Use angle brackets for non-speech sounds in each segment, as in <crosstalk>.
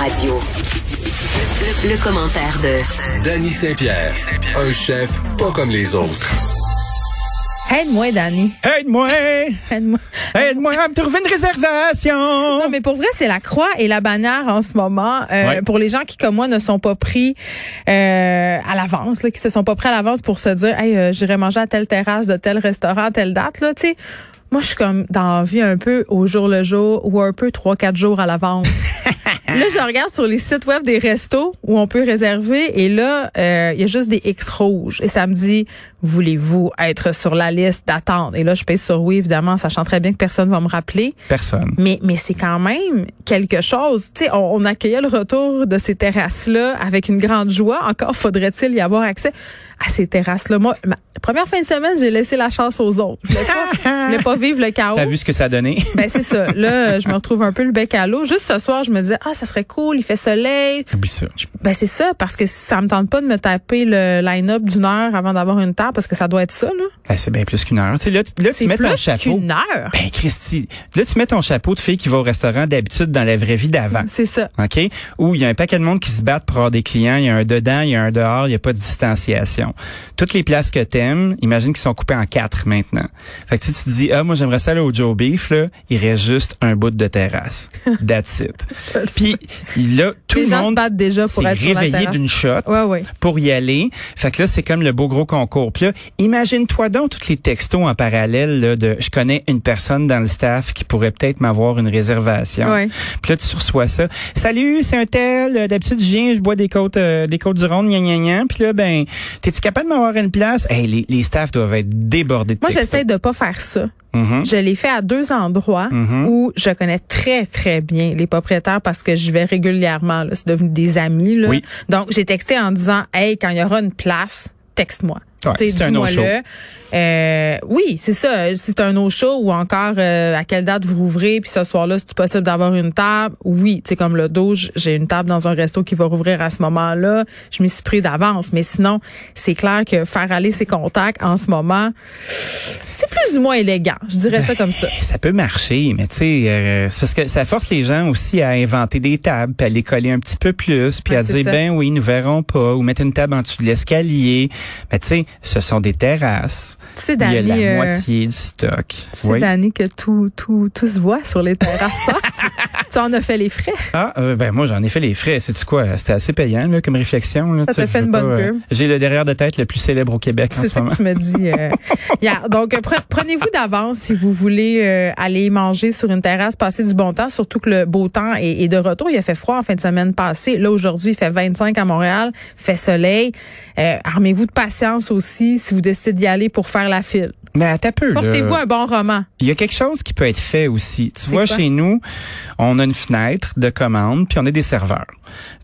Radio. Le, le commentaire de Danny Saint-Pierre, un chef pas comme les autres. Aide-moi, Danny. Aide-moi! Aide-moi. Aide-moi à me trouver une réservation! Non, mais pour vrai, c'est la croix et la bannière en ce moment. Euh, Ouais. Pour les gens qui, comme moi, ne sont pas pris euh, à l'avance, là, qui se sont pas pris à l'avance pour se dire, hey, euh, j'irai manger à telle terrasse de tel restaurant à telle date, là, tu sais. Moi, je suis comme dans la vie un peu au jour le jour ou un peu trois, quatre jours à l'avance. <laughs> là, je regarde sur les sites web des restos où on peut réserver et là, euh, il y a juste des X rouges. Et ça me dit, voulez-vous être sur la liste d'attente? Et là, je pèse sur oui, évidemment, sachant très bien que personne va me rappeler. Personne. Mais, mais c'est quand même quelque chose. Tu sais, on, on accueillait le retour de ces terrasses-là avec une grande joie. Encore faudrait-il y avoir accès à ces terrasses-là. Moi, ma première fin de semaine, j'ai laissé la chance aux autres. Je voulais pas, je <laughs> voulais pas vivre le chaos. T'as vu ce que ça a donné? <laughs> Ben c'est ça. Là, je me retrouve un peu le bec à l'eau. Juste ce soir, je me disais ah ça serait cool, il fait soleil. Oublie ça. Ben c'est ça parce que ça me tente pas de me taper le line-up d'une heure avant d'avoir une table parce que ça doit être ça là. Eh, c'est bien plus qu'une heure. Tu sais, là, tu- là, tu mets ton chapeau. qu'une heure. Ben, Christy, là, tu mets ton chapeau de fille qui va au restaurant d'habitude dans la vraie vie d'avant. C'est ça. OK? Où il y a un paquet de monde qui se battent pour avoir des clients. Il y a un dedans, il y a un dehors, il n'y a pas de distanciation. Toutes les places que t'aimes, imagine qu'ils sont coupées en quatre maintenant. Fait que si tu te dis, ah, moi, j'aimerais ça aller au Joe Beef, là, il reste juste un bout de terrasse. <laughs> That's it. Puis, là, tout Les le gens se monde battent déjà pour être réveillé d'une shot Ouais ouais. pour y aller. Fait que là, c'est comme le beau gros concours. Puis là, imagine-toi donc tous les textos en parallèle là, de je connais une personne dans le staff qui pourrait peut-être m'avoir une réservation. Ouais. Puis là, tu reçois ça. Salut, c'est un tel. D'habitude, je viens, je bois des côtes, euh, des côtes du rond, gna gna gna. Puis là, ben, t'es-tu capable de m'avoir une place? Hey, les, les staffs doivent être débordés de Moi, j'essaie de pas faire ça. Mhm. Je l'ai fait à deux endroits Mhm. où je connais très, très bien les propriétaires parce que j'y vais régulièrement. C'est devenu des amis. Là. Oui. Donc, j'ai texté en disant, hey, quand il y aura une place, texte-moi. Ouais, c'est un no-show. le. Euh, oui, c'est ça. Si c'est un no-show ou encore euh, à quelle date vous rouvrez, puis ce soir-là, c'est possible d'avoir une table? Oui, sais, comme le Doge, j'ai une table dans un resto qui va rouvrir à ce moment-là. Je m'y suis pris d'avance. Mais sinon, c'est clair que faire aller ses contacts en ce moment, c'est plus ou moins élégant. Je dirais ça comme ça. Ça peut marcher, mais tu sais, euh, c'est parce que ça force les gens aussi à inventer des tables, puis à les coller un petit peu plus, puis Ouais, à c'est dire ça. ben oui, nous verrons pas, ou mettre une table en dessous de l'escalier. Mais tu sais, ce sont des terrasses. Sais, Il y a la euh, moitié du stock. sais, Oui. Dani, que tout, tout, tout se voit sur les terrasses. <laughs> tu, en as fait les frais? Ah, euh, ben moi j'en ai fait les frais. C'est quoi? C'était assez payant là, comme réflexion. Là, Ça t'a fait une bonne pas, euh, pub. J'ai le derrière de tête le plus célèbre au Québec en C'est ce ça moment. que tu me dis euh. <laughs> Donc, pre- prenez-vous d'avance si vous voulez aller manger sur une terrasse, passer du bon temps, surtout que le beau temps est, est de retour. Il a fait froid en fin de semaine passée. Là, aujourd'hui, il fait 25 à Montréal, fait soleil. Armez-vous de patience aussi si vous décidez d'y aller pour faire la file. Mais à ta peu. Portez-vous un bon roman. Il y a quelque chose qui peut être fait aussi. Tu vois, quoi? chez nous, on a une fenêtre de commande, puis on a des serveurs.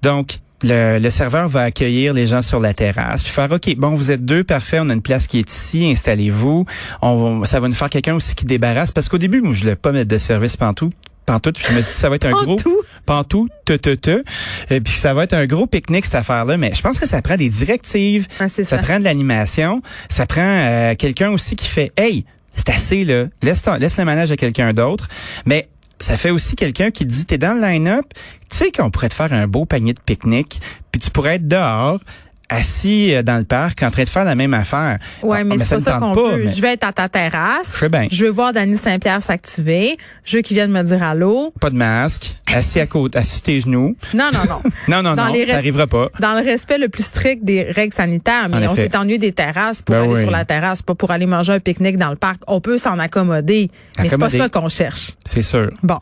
Donc, le, le serveur va accueillir les gens sur la terrasse, puis faire, OK, bon, vous êtes deux, parfait, on a une place qui est ici, installez-vous. On va, ça va nous faire quelqu'un aussi qui débarrasse, parce qu'au début, moi, je voulais pas mettre de service pantoute. Pantoute, puis je me suis dit, ça va être un gros Pantoute? pantou, te, te, te. Et puis ça va être un gros pique-nique, cette affaire-là. Mais je pense que ça prend des directives. Ah, ça ça. prend de l'animation. Ça prend euh, quelqu'un aussi qui fait, hey, c'est assez, là. Laisse, ton- laisse le manège à quelqu'un d'autre. Mais ça fait aussi quelqu'un qui dit, t'es dans le line-up. Tu sais qu'on pourrait te faire un beau panier de pique-nique. Puis tu pourrais être dehors, assis euh, dans le parc, en train de faire la même affaire. Ouais, Ah, mais, c'est ça ça qu'on veut. mais Je vais être à ta terrasse. Je sais bien. Je veux voir Dany Saint-Pierre s'activer. Je veux qu'il vienne me dire allô. Pas de masque, assis à côté, assis tes genoux. Non, non, non. <laughs> Non, non, Dans non, ça arrivera pas. dans le respect le plus strict des règles sanitaires, mais En on s'est ennuyé des terrasses pour Ben aller oui. sur la terrasse, pas pour aller manger un pique-nique dans le parc. On peut s'en accommoder, mais c'est pas ça qu'on cherche. C'est sûr. Bon.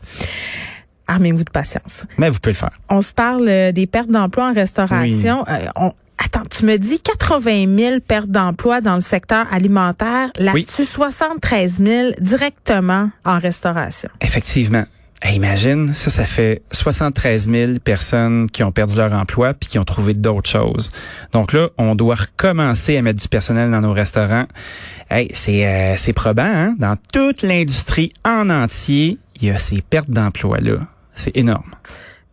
Armez-vous de patience. Mais vous pouvez le faire. On se parle euh, des pertes d'emploi en restauration. Euh, on- Attends, tu me dis 80 000 pertes d'emploi dans le secteur alimentaire. Là-dessus, 73 000 directement en restauration. Effectivement. Hey, imagine, ça, ça fait 73 000 personnes qui ont perdu leur emploi puis qui ont trouvé d'autres choses. Donc là, on doit recommencer à mettre du personnel dans nos restaurants. Hey, c'est euh, c'est probant, hein? Dans toute l'industrie en entier, il y a ces pertes d'emploi là. C'est énorme.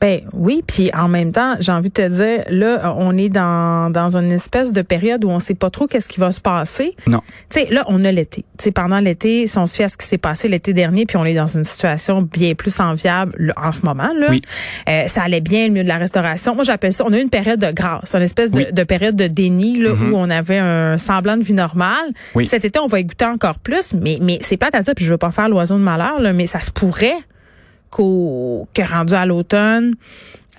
Ben oui, puis en même temps, j'ai envie de te dire, là, on est dans, dans une espèce de période où on sait pas trop qu'est-ce qui va se passer. Non. Tu sais, là, on a l'été. Tu sais, pendant l'été, si on se fie à ce qui s'est passé l'été dernier, puis on est dans une situation bien plus enviable là, en ce moment, là. Oui. Euh, ça allait bien, le milieu de la restauration. Moi, j'appelle ça, on a eu une période de grâce, une espèce de, Oui. de période de déni, là, Mhm. où on avait un semblant de vie normale. Oui. Cet été, on va y goûter encore plus, mais, mais c'est pas à dire, puis je veux pas faire l'oiseau de malheur, là, mais ça se pourrait qu'au que rendu à l'automne,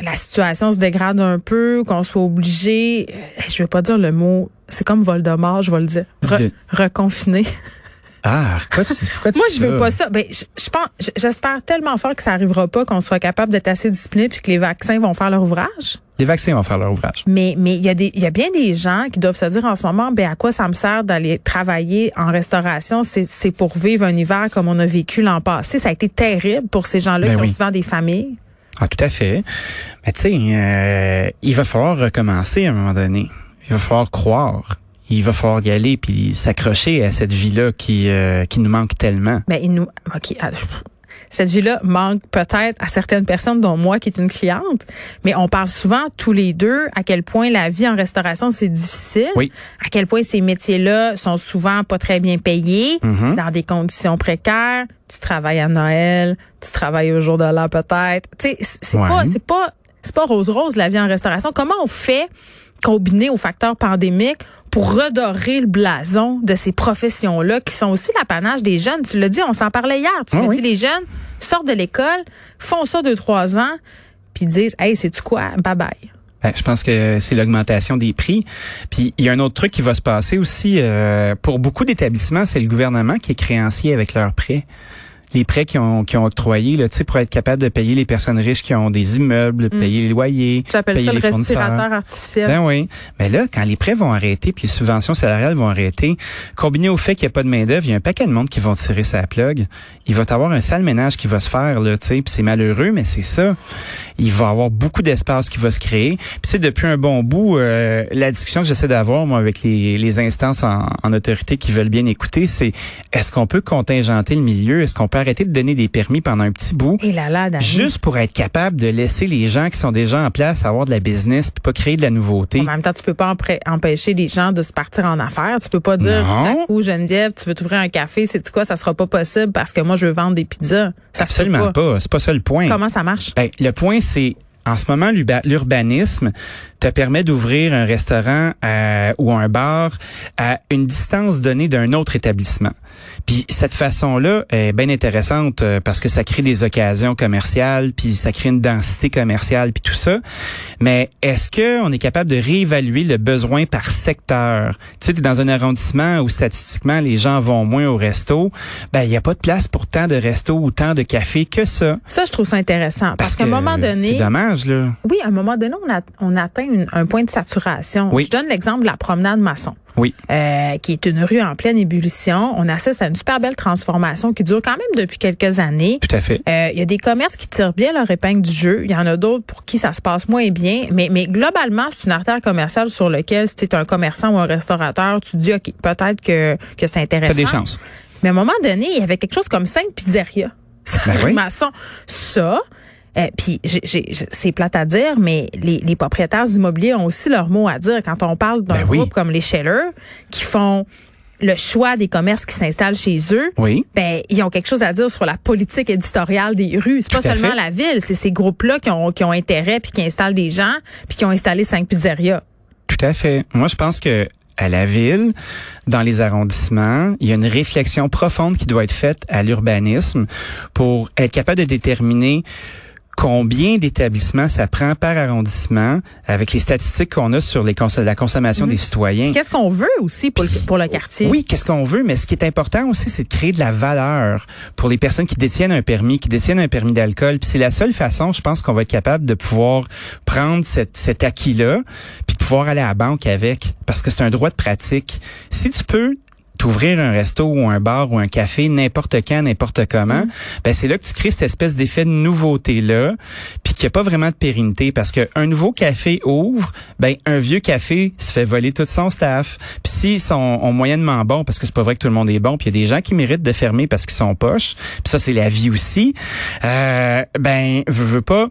la situation se dégrade un peu, qu'on soit obligé, euh, je veux pas dire le mot, c'est comme Voldemort, je vais le dire, re- Dis-le. Ah, pourquoi tu, pourquoi tu Moi, je veux ça? pas ça. Ben, je, je pense, j'espère tellement fort que ça arrivera pas, qu'on soit capable d'être assez discipliné puis que les vaccins vont faire leur ouvrage. Les vaccins vont faire leur ouvrage. Mais mais il y a des il y a bien des gens qui doivent se dire en ce moment ben à quoi ça me sert d'aller travailler en restauration? C'est c'est pour vivre un hiver comme on a vécu l'an passé ça a été terrible pour ces gens-là Ben qui oui. ont souvent des familles. Ah, tout à fait. Mais tu sais, euh, il va falloir recommencer à un moment donné. Il va falloir croire. Il va falloir y aller puis s'accrocher à cette vie-là qui euh, qui nous manque tellement. Ben il nous OK ah, cette vie-là manque peut-être à certaines personnes dont moi qui est une cliente, mais on parle souvent tous les deux à quel point la vie en restauration c'est difficile, Oui. à quel point ces métiers-là sont souvent pas très bien payés, Mhm. dans des conditions précaires. Tu travailles à Noël, tu travailles au jour de l'an peut-être. Tu sais, c'est Ouais. pas, c'est pas, c'est pas rose rose la vie en restauration. Comment on fait combiné aux facteurs pandémiques pour redorer le blason de ces professions-là qui sont aussi l'apanage des jeunes. Tu l'as dit, on s'en parlait hier. Tu Ah l'as oui. dit, les jeunes sortent de l'école, font ça deux, trois ans, puis disent, hey, c'est-tu quoi? Bye bye. Ben, je pense que c'est l'augmentation des prix. Puis il y a un autre truc qui va se passer aussi. euh, pour beaucoup d'établissements, c'est le gouvernement qui est créancier avec leurs prêts. Les prêts qui ont, qui ont octroyés, là, pour être capable de payer les personnes riches qui ont des immeubles, payer les loyers, payer Mm. ça le les fournisseurs. respirateur artificiel. Ben oui. Mais là, quand les prêts vont arrêter puis les subventions salariales vont arrêter, combiné au fait qu'il n'y a pas de main-d'œuvre, il y a un paquet de monde qui vont tirer sa plug. Il va y avoir un sale ménage qui va se faire, là, tu sais, puis c'est malheureux, mais c'est ça. Il va y avoir beaucoup d'espace qui va se créer. Puis tu sais, depuis un bon bout, euh, la discussion que j'essaie d'avoir, moi, avec les, les instances en, en autorité qui veulent bien écouter, c'est est-ce qu'on peut contingenter le milieu? Est-ce qu'on peut arrêter de donner des permis pendant un petit bout? Et là là, Dani. Juste pour être capable de laisser les gens qui sont déjà en place avoir de la business puis pas créer de la nouveauté. En même temps, tu peux pas empêcher les gens de se partir en affaires. Tu peux pas dire, coup, Geneviève, tu veux t'ouvrir un café, c'est quoi, ça sera pas possible parce que moi, je veux vendre des pizzas. Ça Absolument pas. pas. C'est pas ça le point. Comment ça marche? Ben, le point, c'est en ce moment, l'urba- l'urbanisme te permet d'ouvrir un restaurant euh, ou un bar à une distance donnée d'un autre établissement. Puis cette façon-là est bien intéressante euh, parce que ça crée des occasions commerciales, puis ça crée une densité commerciale, puis tout ça. Mais est-ce que on est capable de réévaluer le besoin par secteur? Tu sais, t'es dans un arrondissement où statistiquement les gens vont moins au resto. Ben, il y a pas de place pour tant de restos ou tant de cafés que ça. Ça, je trouve ça intéressant. Parce, qu'à un moment C'est donné, dommage, là. oui, à un moment donné, on, a, on atteint une- un point de saturation. Oui. Je donne l'exemple de la promenade maçon. Oui. euh, qui est une rue en pleine ébullition. On assiste à une super belle transformation qui dure quand même depuis quelques années. Tout à fait. Euh, Il y a des commerces qui tirent bien leur épingle du jeu. Il y en a d'autres pour qui ça se passe moins bien. Mais, mais globalement, c'est une artère commerciale sur laquelle, si tu es un commerçant ou un restaurateur, tu te dis, OK, peut-être que, que c'est intéressant. T'as des chances. Mais à un moment donné, il y avait quelque chose comme cinq pizzerias. Ben oui. <laughs> maçon. Ça, euh, puis j'ai- j'ai- j'ai- c'est plate à dire, mais les, les propriétaires immobiliers ont aussi leur mot à dire quand on parle d'un Ben oui. groupe comme les Scheller qui font le choix des commerces qui s'installent chez eux. Oui. Ben, ils ont quelque chose à dire sur la politique éditoriale des rues. C'est pas seulement fait. la ville, c'est ces groupes-là qui ont, qui ont intérêt puis qui installent des gens puis qui ont installé cinq pizzerias. Tout à fait. Moi, je pense que à la ville, dans les arrondissements, il y a une réflexion profonde qui doit être faite à l'urbanisme pour être capable de déterminer combien d'établissements ça prend par arrondissement avec les statistiques qu'on a sur les cons- la consommation des citoyens? Qu'est-ce qu'on veut aussi pour le, pour le quartier? Oui, qu'est-ce qu'on veut, mais ce qui est important aussi, c'est de créer de la valeur pour les personnes qui détiennent un permis, qui détiennent un permis d'alcool. Puis c'est la seule façon, je pense, qu'on va être capable de pouvoir prendre cette, cet acquis-là, puis de pouvoir aller à la banque avec, parce que c'est un droit de pratique. Si tu peux t'ouvrir un resto ou un bar ou un café n'importe quand, n'importe comment, ben c'est là que tu crées cette espèce d'effet de nouveauté là, puis qu'il n'y a pas vraiment de pérennité parce que un nouveau café ouvre, ben un vieux café se fait voler tout son staff. Puis s'ils sont ont moyennement bons parce que c'est pas vrai que tout le monde est bon, puis il y a des gens qui méritent de fermer parce qu'ils sont poches, puis ça c'est la vie aussi. Euh, ben veux, veux pas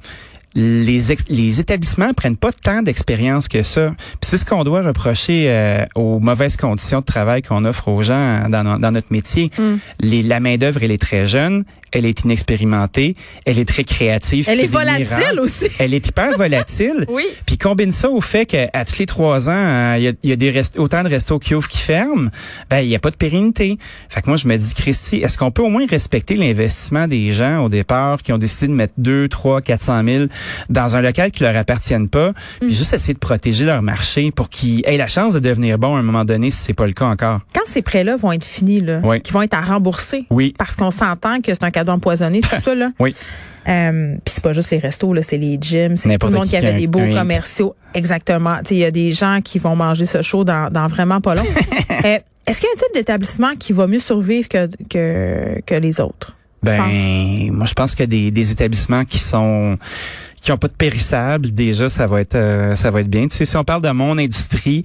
les, ex- les établissements prennent pas tant d'expérience que ça. C'est ce qu'on doit reprocher euh, aux mauvaises conditions de travail qu'on offre aux gens dans, no- dans notre métier. Hmm. Les, la main d'œuvre, elle est très jeune, elle est inexpérimentée, elle est très créative. Elle est volatile miracles. aussi. <laughs> Elle est hyper volatile. Oui. Puis combine ça au fait qu'à tous les trois ans, euh, il y a, y a des autant de restos qui ouvrent qui ferment, ben il y a pas de pérennité. Fait que moi je me dis Christy, est-ce qu'on peut au moins respecter l'investissement des gens au départ qui ont décidé de mettre 2, 3, 400 000 dans un local qui leur appartienne pas, puis Mm. juste essayer de protéger leur marché pour qu'ils aient la chance de devenir bons à un moment donné si c'est pas le cas encore. Quand ces prêts-là vont être finis, là, Oui. qui vont être à rembourser, Oui. parce qu'on s'entend que c'est un cadeau empoisonné, tout ça, là. <laughs> Oui. Euh, Puis c'est pas juste les restos, là, c'est les gyms, c'est tout le monde qui qui avait des beaux un- commerciaux. Exactement. Il y a des gens qui vont manger ce show dans, dans vraiment pas long. <laughs> Euh, Est-ce qu'il y a un type d'établissement qui va mieux survivre que, que, que les autres? Ben, moi, je pense que des, des établissements qui sont qui ont pas de périssables, déjà, ça va être euh, ça va être bien. Tu sais, si on parle de mon industrie,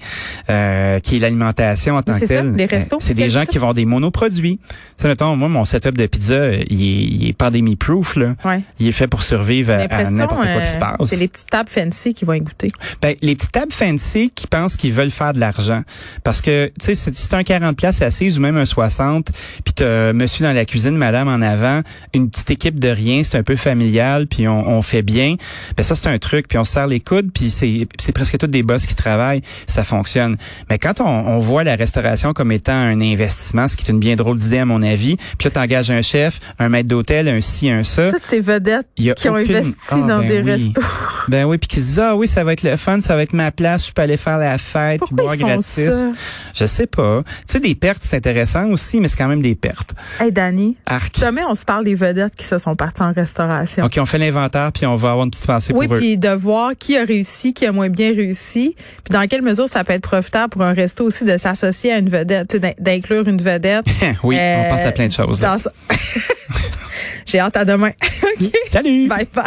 euh, qui est l'alimentation en tant que telle, euh, c'est des gens ça? qui vont des monoproduits. Tu sais, mettons, moi, mon setup de pizza, euh, il est, il est pandémie-proof, là. Ouais. Il est fait pour survivre à, n'importe quoi qui se euh, passe. c'est les petites tables fancy qui vont y goûter. Ben, les petites tables fancy qui pensent qu'ils veulent faire de l'argent. Parce que, tu sais, si un 40 places assise ou même un 60, puis t'as monsieur dans la cuisine, madame en avant, une petite équipe de rien, c'est un peu familial, puis on, on fait bien, ben ça, c'est un truc, puis on se serre les coudes, puis c'est c'est presque tous des boss qui travaillent, ça fonctionne. Mais quand on, on voit la restauration comme étant un investissement, ce qui est une bien drôle d'idée à mon avis, puis là, t'engages un chef, un maître d'hôtel, un ci, un ça, Toutes ces vedettes qui ont investi Ah, dans ben des oui. restos. Ben oui, puis qui se disent ah oui, ça va être le fun, ça va être ma place, je peux aller faire la fête puis boire gratis. ça? Je sais pas. Tu sais des pertes, c'est intéressant aussi, mais c'est quand même des pertes. Hey, Dani, Arc. jamais on se parle des vedettes qui se sont parties en restauration. OK, on fait l'inventaire puis on va avoir une petite pensée Oui, pour eux. puis de voir qui a réussi, qui a moins bien réussi, puis dans quelle mesure ça peut être profitable pour un resto aussi de s'associer à une vedette, d'inclure une vedette. <laughs> oui, Euh, on pense à plein de choses. dans. <laughs> J'ai hâte à demain. <laughs> Salut. Bye bye.